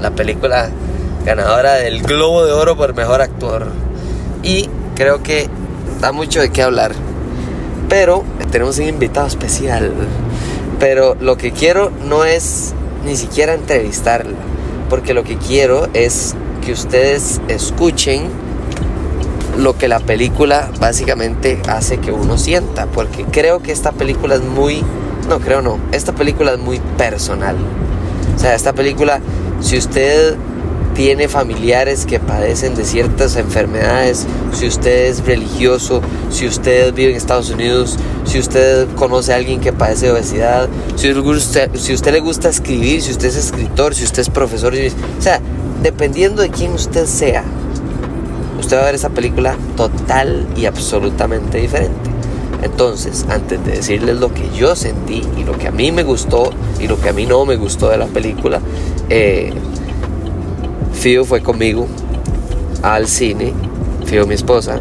la película ganadora del Globo de Oro por Mejor Actor. Y creo que da mucho de qué hablar. Pero tenemos un invitado especial. Pero lo que quiero no es ni siquiera entrevistarla. Porque lo que quiero es que ustedes escuchen lo que la película básicamente hace que uno sienta. Porque creo que esta película es muy no, creo no. Esta película es muy personal. O sea, esta película, si usted tiene familiares que padecen de ciertas enfermedades, si usted es religioso, si usted vive en Estados Unidos, si usted conoce a alguien que padece de obesidad, si, usted, usted le gusta escribir, si usted es escritor, si usted es profesor, o sea, dependiendo de quién usted sea, usted va a ver esa película total y absolutamente diferente. Entonces, antes de decirles lo que yo sentí y lo que a mí me gustó y lo que a mí no me gustó de la película, eh, Fío fue conmigo al cine, Fío mi esposa,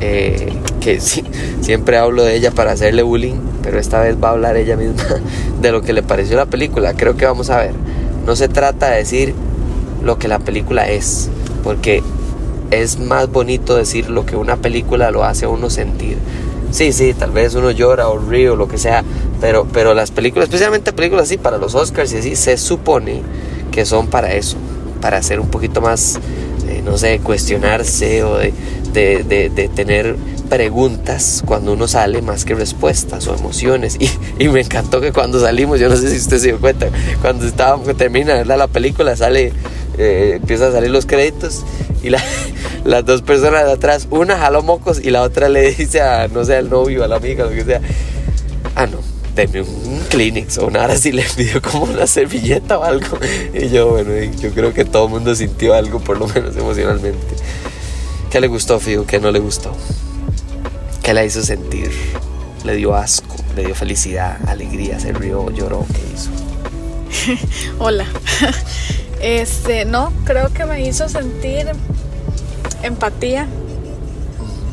eh, que siempre hablo de ella para hacerle bullying, pero esta vez va a hablar ella misma de lo que le pareció la película. Creo que vamos a ver. No se trata de decir lo que la película es, porque es más bonito decir lo que una película lo hace a uno sentir. Sí, sí, tal vez uno llora o ríe o lo que sea, pero, pero las películas, especialmente películas así para los Oscars y así, se supone que son para eso, para hacer un poquito más, eh, no sé, cuestionarse o de, de, tener preguntas cuando uno sale más que respuestas o emociones. Y, y, me encantó que cuando salimos, yo no sé si usted se dio cuenta, cuando estábamos, termina la película, sale, eh, empiezan a salir los créditos y la, las dos personas de atrás, una jaló mocos y la otra le dice a, no sé, al novio, a la amiga, lo que sea, ah, no, denme un Kleenex o nada si le pidió como una servilleta o algo. Y yo, bueno, yo creo que todo el mundo sintió algo, por lo menos emocionalmente. ¿Qué le gustó, Fío? ¿Qué no le gustó? ¿Qué la hizo sentir? ¿Le dio asco? ¿Le dio felicidad, alegría? ¿Se rió, lloró? ¿Qué hizo? Hola. Este, no, creo que me hizo sentir empatía,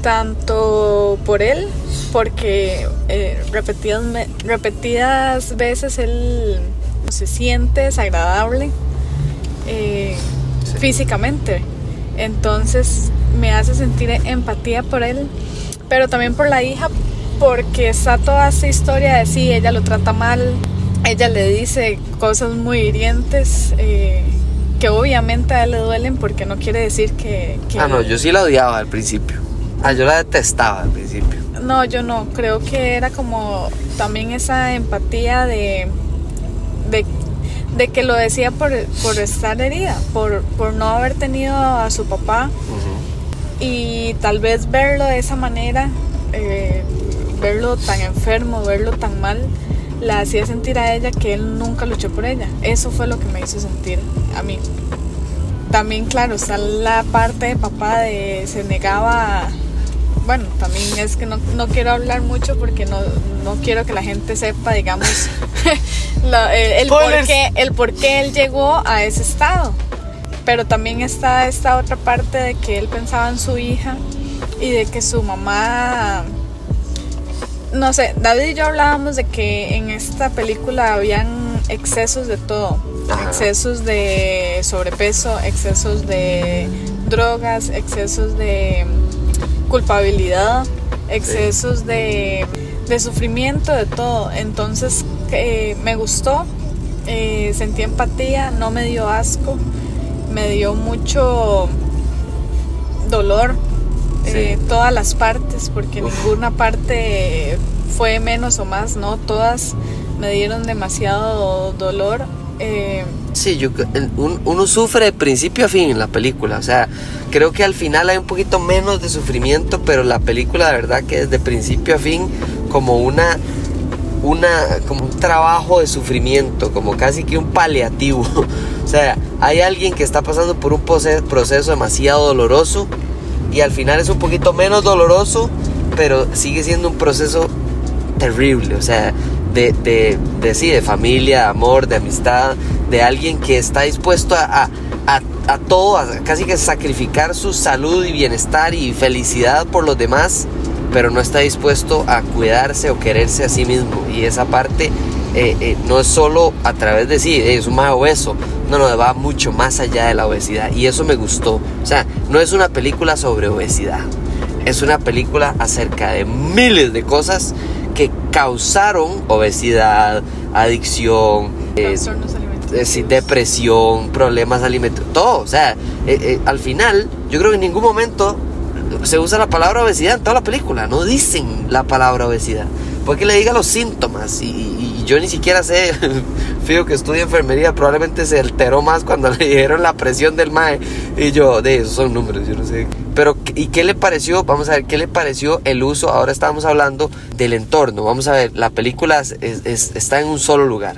tanto por él, porque eh, repetidas, repetidas veces él se siente desagradable eh, físicamente. Entonces me hace sentir empatía por él, pero también por la hija, porque está toda esta historia de sí, ella lo trata mal, ella le dice cosas muy hirientes. Eh, que obviamente a él le duelen porque no quiere decir que, Ah, no, yo sí la odiaba al principio. Ah, yo la detestaba al principio. No, yo no. Creo que era como también esa empatía de, de, que lo decía por, estar herida, por, por no haber tenido a su papá. Y tal vez verlo de esa manera, eh, verlo tan enfermo, verlo tan mal, la hacía sentir a ella que él nunca luchó por ella. Eso fue lo que me hizo sentir a mí. También, claro, está la parte de papá de se negaba. Bueno, también es que no, no quiero hablar mucho porque no, no, quiero que la gente sepa, digamos, el, por qué, el por qué él llegó a ese estado. Pero también está esta otra parte de que él pensaba en su hija y de que su mamá no sé, David y yo hablábamos de que en esta película habían excesos de todo. Excesos de sobrepeso, excesos de drogas, excesos de culpabilidad, excesos de, sufrimiento, de todo. Entonces eh, me gustó, eh, sentí empatía, no me dio asco, me dio mucho dolor eh, todas las partes, porque ninguna parte fue menos o más, ¿no? Todas me dieron demasiado dolor. Eh, sí, yo, uno sufre de principio a fin en la película, o sea, creo que al final hay un poquito menos de sufrimiento, pero la película de verdad que es de principio a fin como una una, como un trabajo de sufrimiento, como casi que un paliativo. o sea, hay alguien que está pasando por un proceso demasiado doloroso y al final es un poquito menos doloroso, pero sigue siendo un proceso terrible. O sea, de, de, de, sí, de familia, de amor, de amistad, de alguien que está dispuesto a, a, a, todo, a casi que sacrificar su salud y bienestar y felicidad por los demás, pero no está dispuesto a cuidarse o quererse a sí mismo. Y esa parte eh, eh, no es solo a través de sí, es un más obeso, no, no, va mucho más allá de la obesidad. Y eso me gustó. O sea, no es una película sobre obesidad, es una película acerca de miles de cosas que causaron obesidad, adicción, eh, eh depresión, problemas alimentarios, todo. O sea, eh, eh, al final, yo creo que en ningún momento se usa la palabra obesidad en toda la película. No dicen la palabra obesidad. Porque le diga los síntomas. Y, yo ni siquiera sé, fijo que estudia enfermería, probablemente se alteró más cuando le dieron la presión del MAE. Y yo, de esos son números, yo no sé. Pero, ¿y qué le pareció? Vamos a ver, ¿qué le pareció el uso? Ahora estamos hablando del entorno. Vamos a ver, la película está en un solo lugar.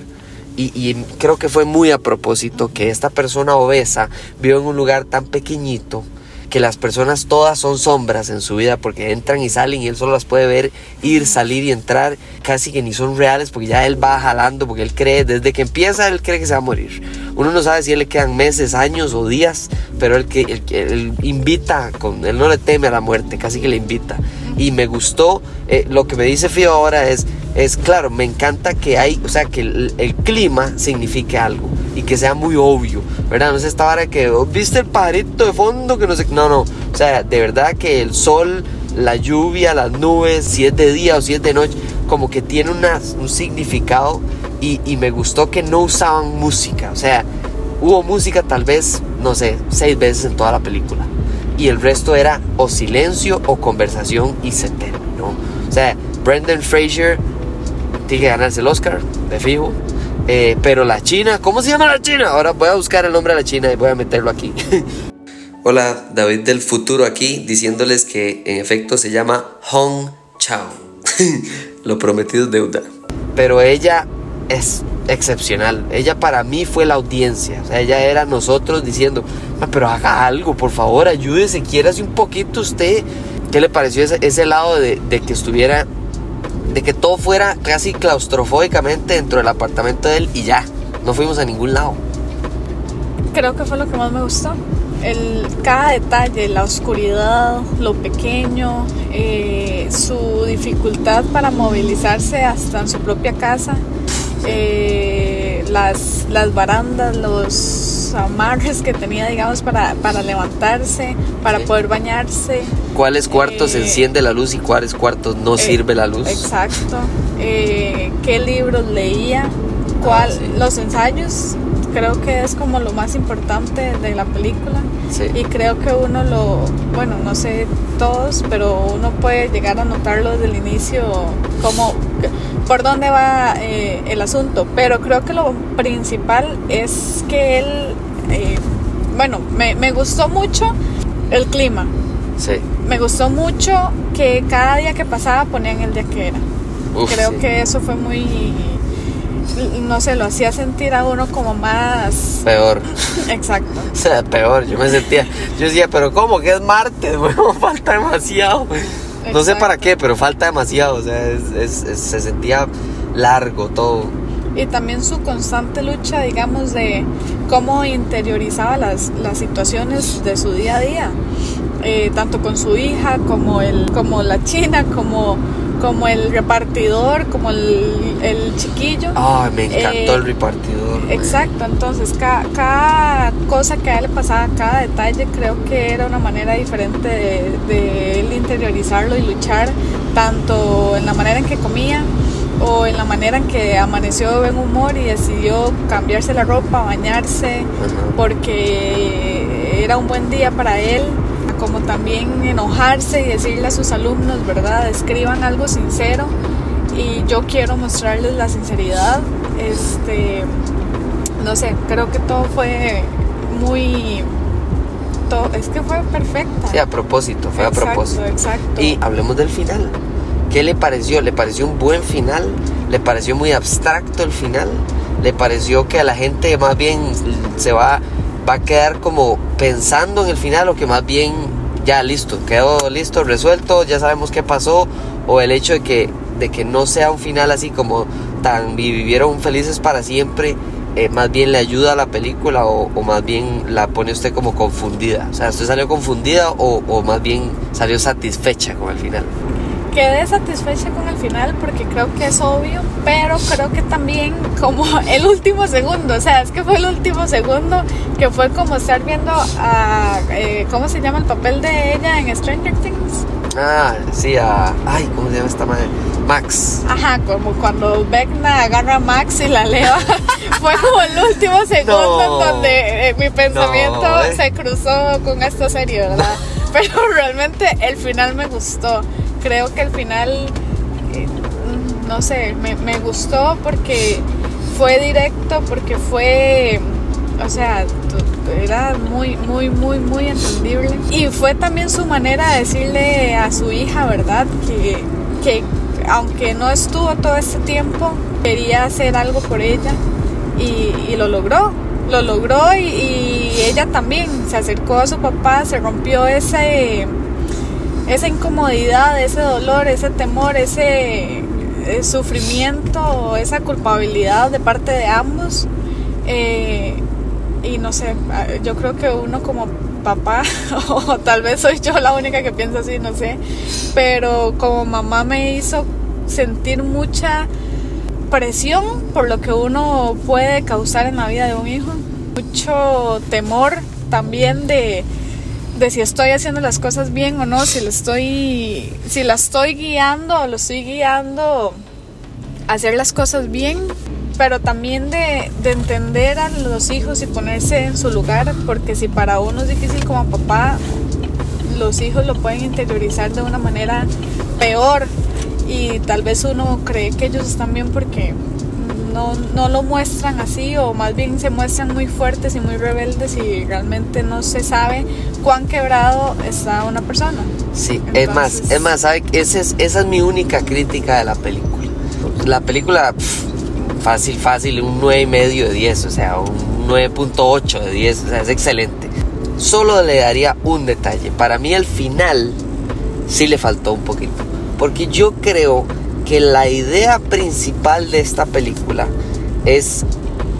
Y, creo que fue muy a propósito que esta persona obesa vio en un lugar tan pequeñito que las personas todas son sombras en su vida porque entran y salen y él solo las puede ver ir, salir y entrar, casi que ni son reales porque ya él va jalando porque él cree, desde que empieza él cree que se va a morir. Uno no sabe si él le quedan meses, años o días, pero él, que, él, invita, con, él no le teme a la muerte, casi que le invita. Y me gustó, eh, lo que me dice Fío ahora es, es claro, me encanta que hay, o sea, que el, clima signifique algo y que sea muy obvio, ¿verdad? No es esta hora que, oh, ¿viste el pajarito de fondo? Que no sé, no, no, o sea, de verdad que el sol, la lluvia, las nubes, si es de día o si es de noche, como que tiene un significado y, y me gustó que no usaban música, o sea, hubo música tal vez, no sé, seis veces en toda la película y el resto era o silencio o conversación y se terminó. O sea, Brendan Fraser tiene que ganarse el Oscar, de fijo. Eh, pero la China, ¿cómo se llama la China? Ahora voy a buscar el nombre de la China y voy a meterlo aquí. Hola, David del futuro aquí, diciéndoles que en efecto se llama Hong Chao. Lo prometido es deuda. Pero ella es excepcional. Ella para mí fue la audiencia. O sea, ella era nosotros diciendo, ah, pero haga algo, por favor, ayúdese, quiérase un poquito usted. ¿Qué le pareció ese, ese lado de, de que estuviera de que todo fuera casi claustrofóbicamente dentro del apartamento de él y ya, no fuimos a ningún lado. Creo que fue lo que más me gustó. El, cada detalle, la oscuridad, lo pequeño, eh, su dificultad para movilizarse hasta en su propia casa, eh, las, las barandas, los amarres que tenía, digamos, para, para levantarse, para poder bañarse. ¿Cuáles cuartos eh, enciende la luz y cuáles cuartos no eh, sirve la luz? Exacto. Eh, ¿Qué libros leía? ¿Cuál, ah, Los ensayos, creo que es como lo más importante de la película. Y creo que uno lo, bueno, no sé todos, pero uno puede llegar a notarlo desde el inicio, como por dónde va eh, el asunto. Pero creo que lo principal es que él, bueno, me, me gustó mucho el clima. Sí. Me gustó mucho que cada día que pasaba ponían el día que era. Creo que eso fue muy no sé, lo hacía sentir a uno como más... Peor. Exacto. o sea, peor, yo me sentía, yo decía, pero ¿cómo? Que es martes, bueno, falta demasiado. No sé para qué, pero falta demasiado, o sea, se sentía largo todo. Y también su constante lucha, digamos, de cómo interiorizaba las, las situaciones de su día a día, eh, tanto con su hija como, el, como la china, como como el repartidor, como el, el chiquillo. Ay, me encantó el eh, repartidor. Exacto, entonces cada, cada, cosa que a él le pasaba, cada detalle, creo que era una manera diferente de, de él interiorizarlo y luchar, tanto en la manera en que comía o en la manera en que amaneció de buen humor y decidió cambiarse la ropa, bañarse, porque era un buen día para él como también enojarse y decirle a sus alumnos, ¿verdad? Escriban algo sincero y yo quiero mostrarles la sinceridad. Este, no sé, creo que todo fue muy todo, es que fue perfecto. Sí, a propósito, fue a propósito. Exacto. Y hablemos del final. ¿Qué le pareció? ¿Le pareció un buen final? le pareció muy abstracto el final, le pareció que a la gente más bien se va, va a quedar como pensando en el final o que más bien ya listo, quedó listo, resuelto, ya sabemos qué pasó, o el hecho de que, de que no sea un final así como tan vivieron felices para siempre, eh, más bien le ayuda a la película o, más bien la pone usted como confundida. O sea, ¿usted salió confundida o, o más bien salió satisfecha con el final? Quedé satisfecha con el final porque creo que es obvio, pero creo que también como el último segundo, o sea, es que fue el último segundo que fue como estar viendo a, eh, ¿cómo se llama el papel de ella en Stranger Things? Ah, sí, a, ay, ¿cómo se llama esta madre? Max. Ajá, como cuando Vecna agarra a Max y la leva. fue como el último segundo en donde eh, mi pensamiento eh. se cruzó con esta serie, ¿verdad? Pero realmente el final me gustó creo que al final, eh, no sé, me, me gustó porque fue directo, porque fue, o sea, era muy, muy, muy, muy entendible. Y fue también su manera de decirle a su hija, ¿verdad? Que, que aunque no estuvo todo este tiempo, quería hacer algo por ella y, y lo logró. Lo logró y, y, ella también se acercó a su papá, se rompió ese esa incomodidad, ese dolor, ese temor, ese eh, sufrimiento, esa culpabilidad de parte de ambos. Eh, y no sé, yo creo que uno como papá, o tal vez soy yo la única que piensa así, no sé, pero como mamá me hizo sentir mucha presión por lo que uno puede causar en la vida de un hijo, mucho temor también de de si estoy haciendo las cosas bien o no, si la estoy, si la estoy guiando o lo estoy guiando a hacer las cosas bien, pero también de, de, entender a los hijos y ponerse en su lugar, porque si para uno es difícil como papá, los hijos lo pueden interiorizar de una manera peor y tal vez uno cree que ellos están bien porque no, no lo muestran así o más bien se muestran muy fuertes y muy rebeldes y realmente no se sabe cuán quebrado está una persona. Sí, es más, es más, ¿sabe? Esa es, esa es mi única crítica de la película. La película, fácil, fácil, un 9,5 de 10, o sea, un 9.8 de 10, o sea, es excelente. Solo le daría un detalle. Para mí el final sí le faltó un poquito. Porque yo creo que la idea principal de esta película es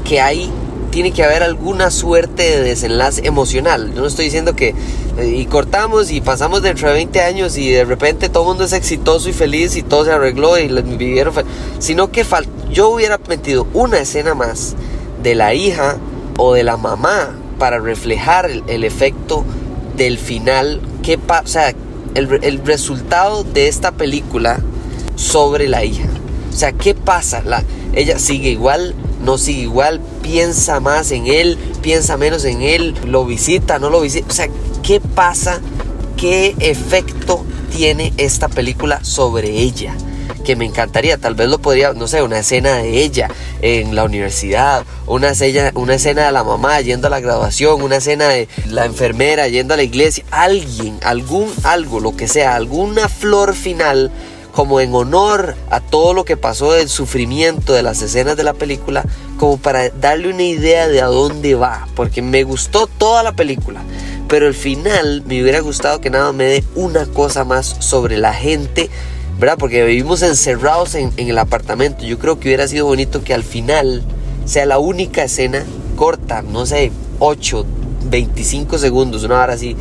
que hay tiene que haber alguna suerte de desenlace emocional. Yo no estoy diciendo que eh, y cortamos y pasamos dentro de 20 años y de repente todo el mundo es exitoso y feliz y todo se arregló y vivieron sino que yo hubiera metido una escena más de la hija o de la mamá para reflejar el, efecto del final que o sea el, el resultado de esta película sobre la hija. O sea, ¿qué pasa? La, ella sigue igual, no sigue igual, piensa más en él, piensa menos en él, lo visita, no lo visita. O sea, ¿qué pasa? ¿Qué efecto tiene esta película sobre ella? que me encantaría, tal vez lo podría, no sé, una escena de ella en la universidad, una escena, una escena de la mamá yendo a la graduación, una escena de la enfermera yendo a la iglesia, alguien, algún algo, lo que sea, alguna flor final como en honor a todo lo que pasó del sufrimiento de las escenas de la película, como para darle una idea de a dónde va, porque me gustó toda la película, pero al final me hubiera gustado que nada me dé una cosa más sobre la gente, ¿verdad? Porque vivimos encerrados en, el apartamento, yo creo que hubiera sido bonito que al final sea la única escena corta, no sé, 8, 25 segundos, una hora así,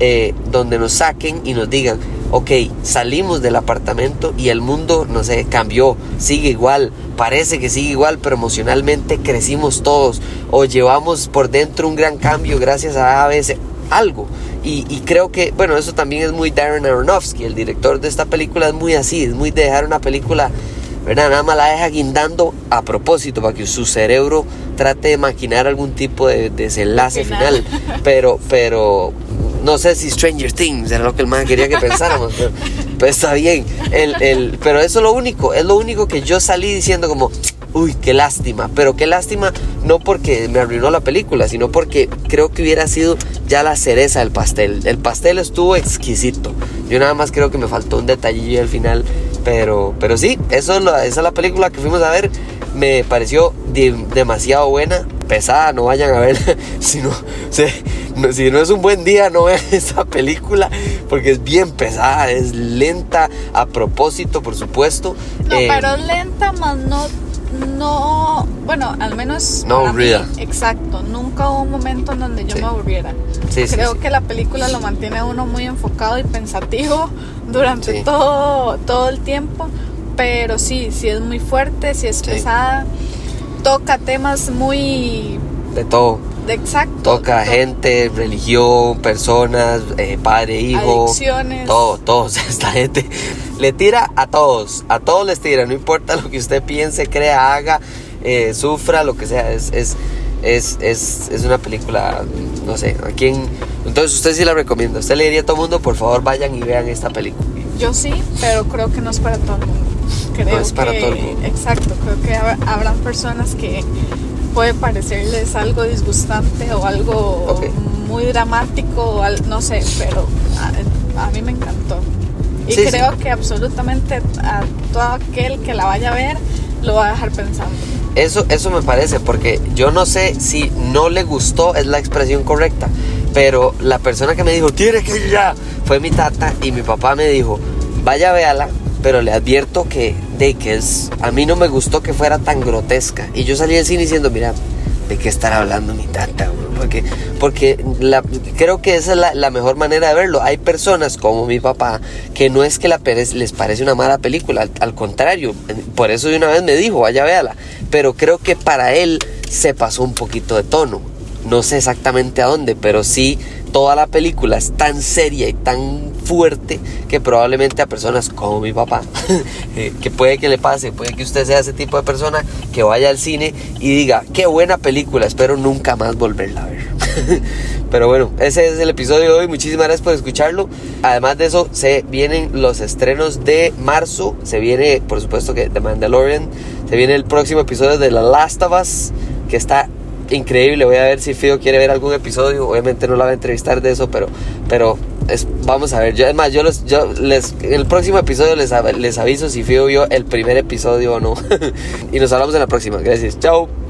eh, donde nos saquen y nos digan, ok, salimos del apartamento y el mundo, no sé, cambió, sigue igual, parece que sigue igual, pero emocionalmente crecimos todos o llevamos por dentro un gran cambio gracias a ABC, algo. Y, creo que, bueno, eso también es muy Darren Aronofsky, el director de esta película es muy así, es muy de dejar una película, ¿verdad? Nada más la deja guindando a propósito para que su cerebro trate de maquinar algún tipo de desenlace final. Pero, pero no sé si Stranger Things era lo que el man quería que pensáramos, pero, está bien. El, el, pero eso es lo único, es lo único que yo salí diciendo como, uy, qué lástima. Pero qué lástima no porque me arruinó la película, sino porque creo que hubiera sido ya la cereza del pastel. El pastel estuvo exquisito. Yo nada más creo que me faltó un detallillo al final Pero, pero sí, eso es esa es la película que fuimos a ver. Me pareció de- demasiado buena, pesada, no vayan a verla. Si no, si, no, si no es un buen día, no vean esta película, porque es bien pesada, es lenta, a propósito, por supuesto. No, Eh, pero lenta, más no, no, bueno, al menos No mí, aburrida. exacto, nunca hubo un momento en donde yo Sí. me aburriera. Sí, Creo sí. que la película lo mantiene a uno muy enfocado y pensativo durante todo, todo el tiempo, pero sí, sí es muy fuerte, sí es pesada, toca temas muy de todo. de exacto. Toca to- gente, religión, personas, eh, padre, hijo. Adicciones. Todo, todo. O sea, esta gente le tira a todos. A todos les tira. No importa lo que usted piense, crea, haga, eh, sufra, lo que sea. Es, es, es, es, es una película, no sé, a quién. Entonces usted sí la recomienda. Usted le diría a todo el mundo, por favor, vayan y vean esta película. Yo sí, pero creo que no es para todo el mundo. Creo No es para que- todo el mundo. Exacto, creo que hab- habrán personas que puede parecerles algo disgustante o algo Ok. muy dramático, o al- no sé, pero a, a mí me encantó. Y Sí, sí. creo que absolutamente a todo aquel que la vaya a ver lo va a dejar pensando. Eso, eso me parece, porque yo no sé si no le gustó, es la expresión correcta, pero la persona que me dijo, tiene que ir ya, fue mi tata y mi papá me dijo, vaya véala, pero le advierto que, de es, a mí no me gustó que fuera tan grotesca. Y yo salí del cine diciendo, mira, ¿de qué estará hablando mi tata? bro?" Porque, porque creo que esa es la, mejor manera de verlo. Hay personas como mi papá que no es que la pere- les parece una mala película, al, al contrario, por eso de una vez me dijo, vaya véala. Pero creo que para él se pasó un poquito de tono. No sé exactamente a dónde, pero sí toda la película es tan seria y tan fuerte que probablemente a personas como mi papá, eh, que puede que le pase, puede que usted sea ese tipo de persona que vaya al cine y diga, qué buena película, espero nunca más volverla a ver. Pero bueno, ese es el episodio de hoy, muchísimas gracias por escucharlo. Además de eso, se vienen los estrenos de marzo, se viene, por supuesto que The Mandalorian, se viene el próximo episodio de The Last of Us, que está increíble. Voy a ver si Fido quiere ver algún episodio. Obviamente no la va a entrevistar de eso, pero, pero es, vamos a ver. Yo, es más, yo, los, yo les, el próximo episodio les, les aviso si Fido vio el primer episodio o no. y nos hablamos en la próxima. Gracias. Chao.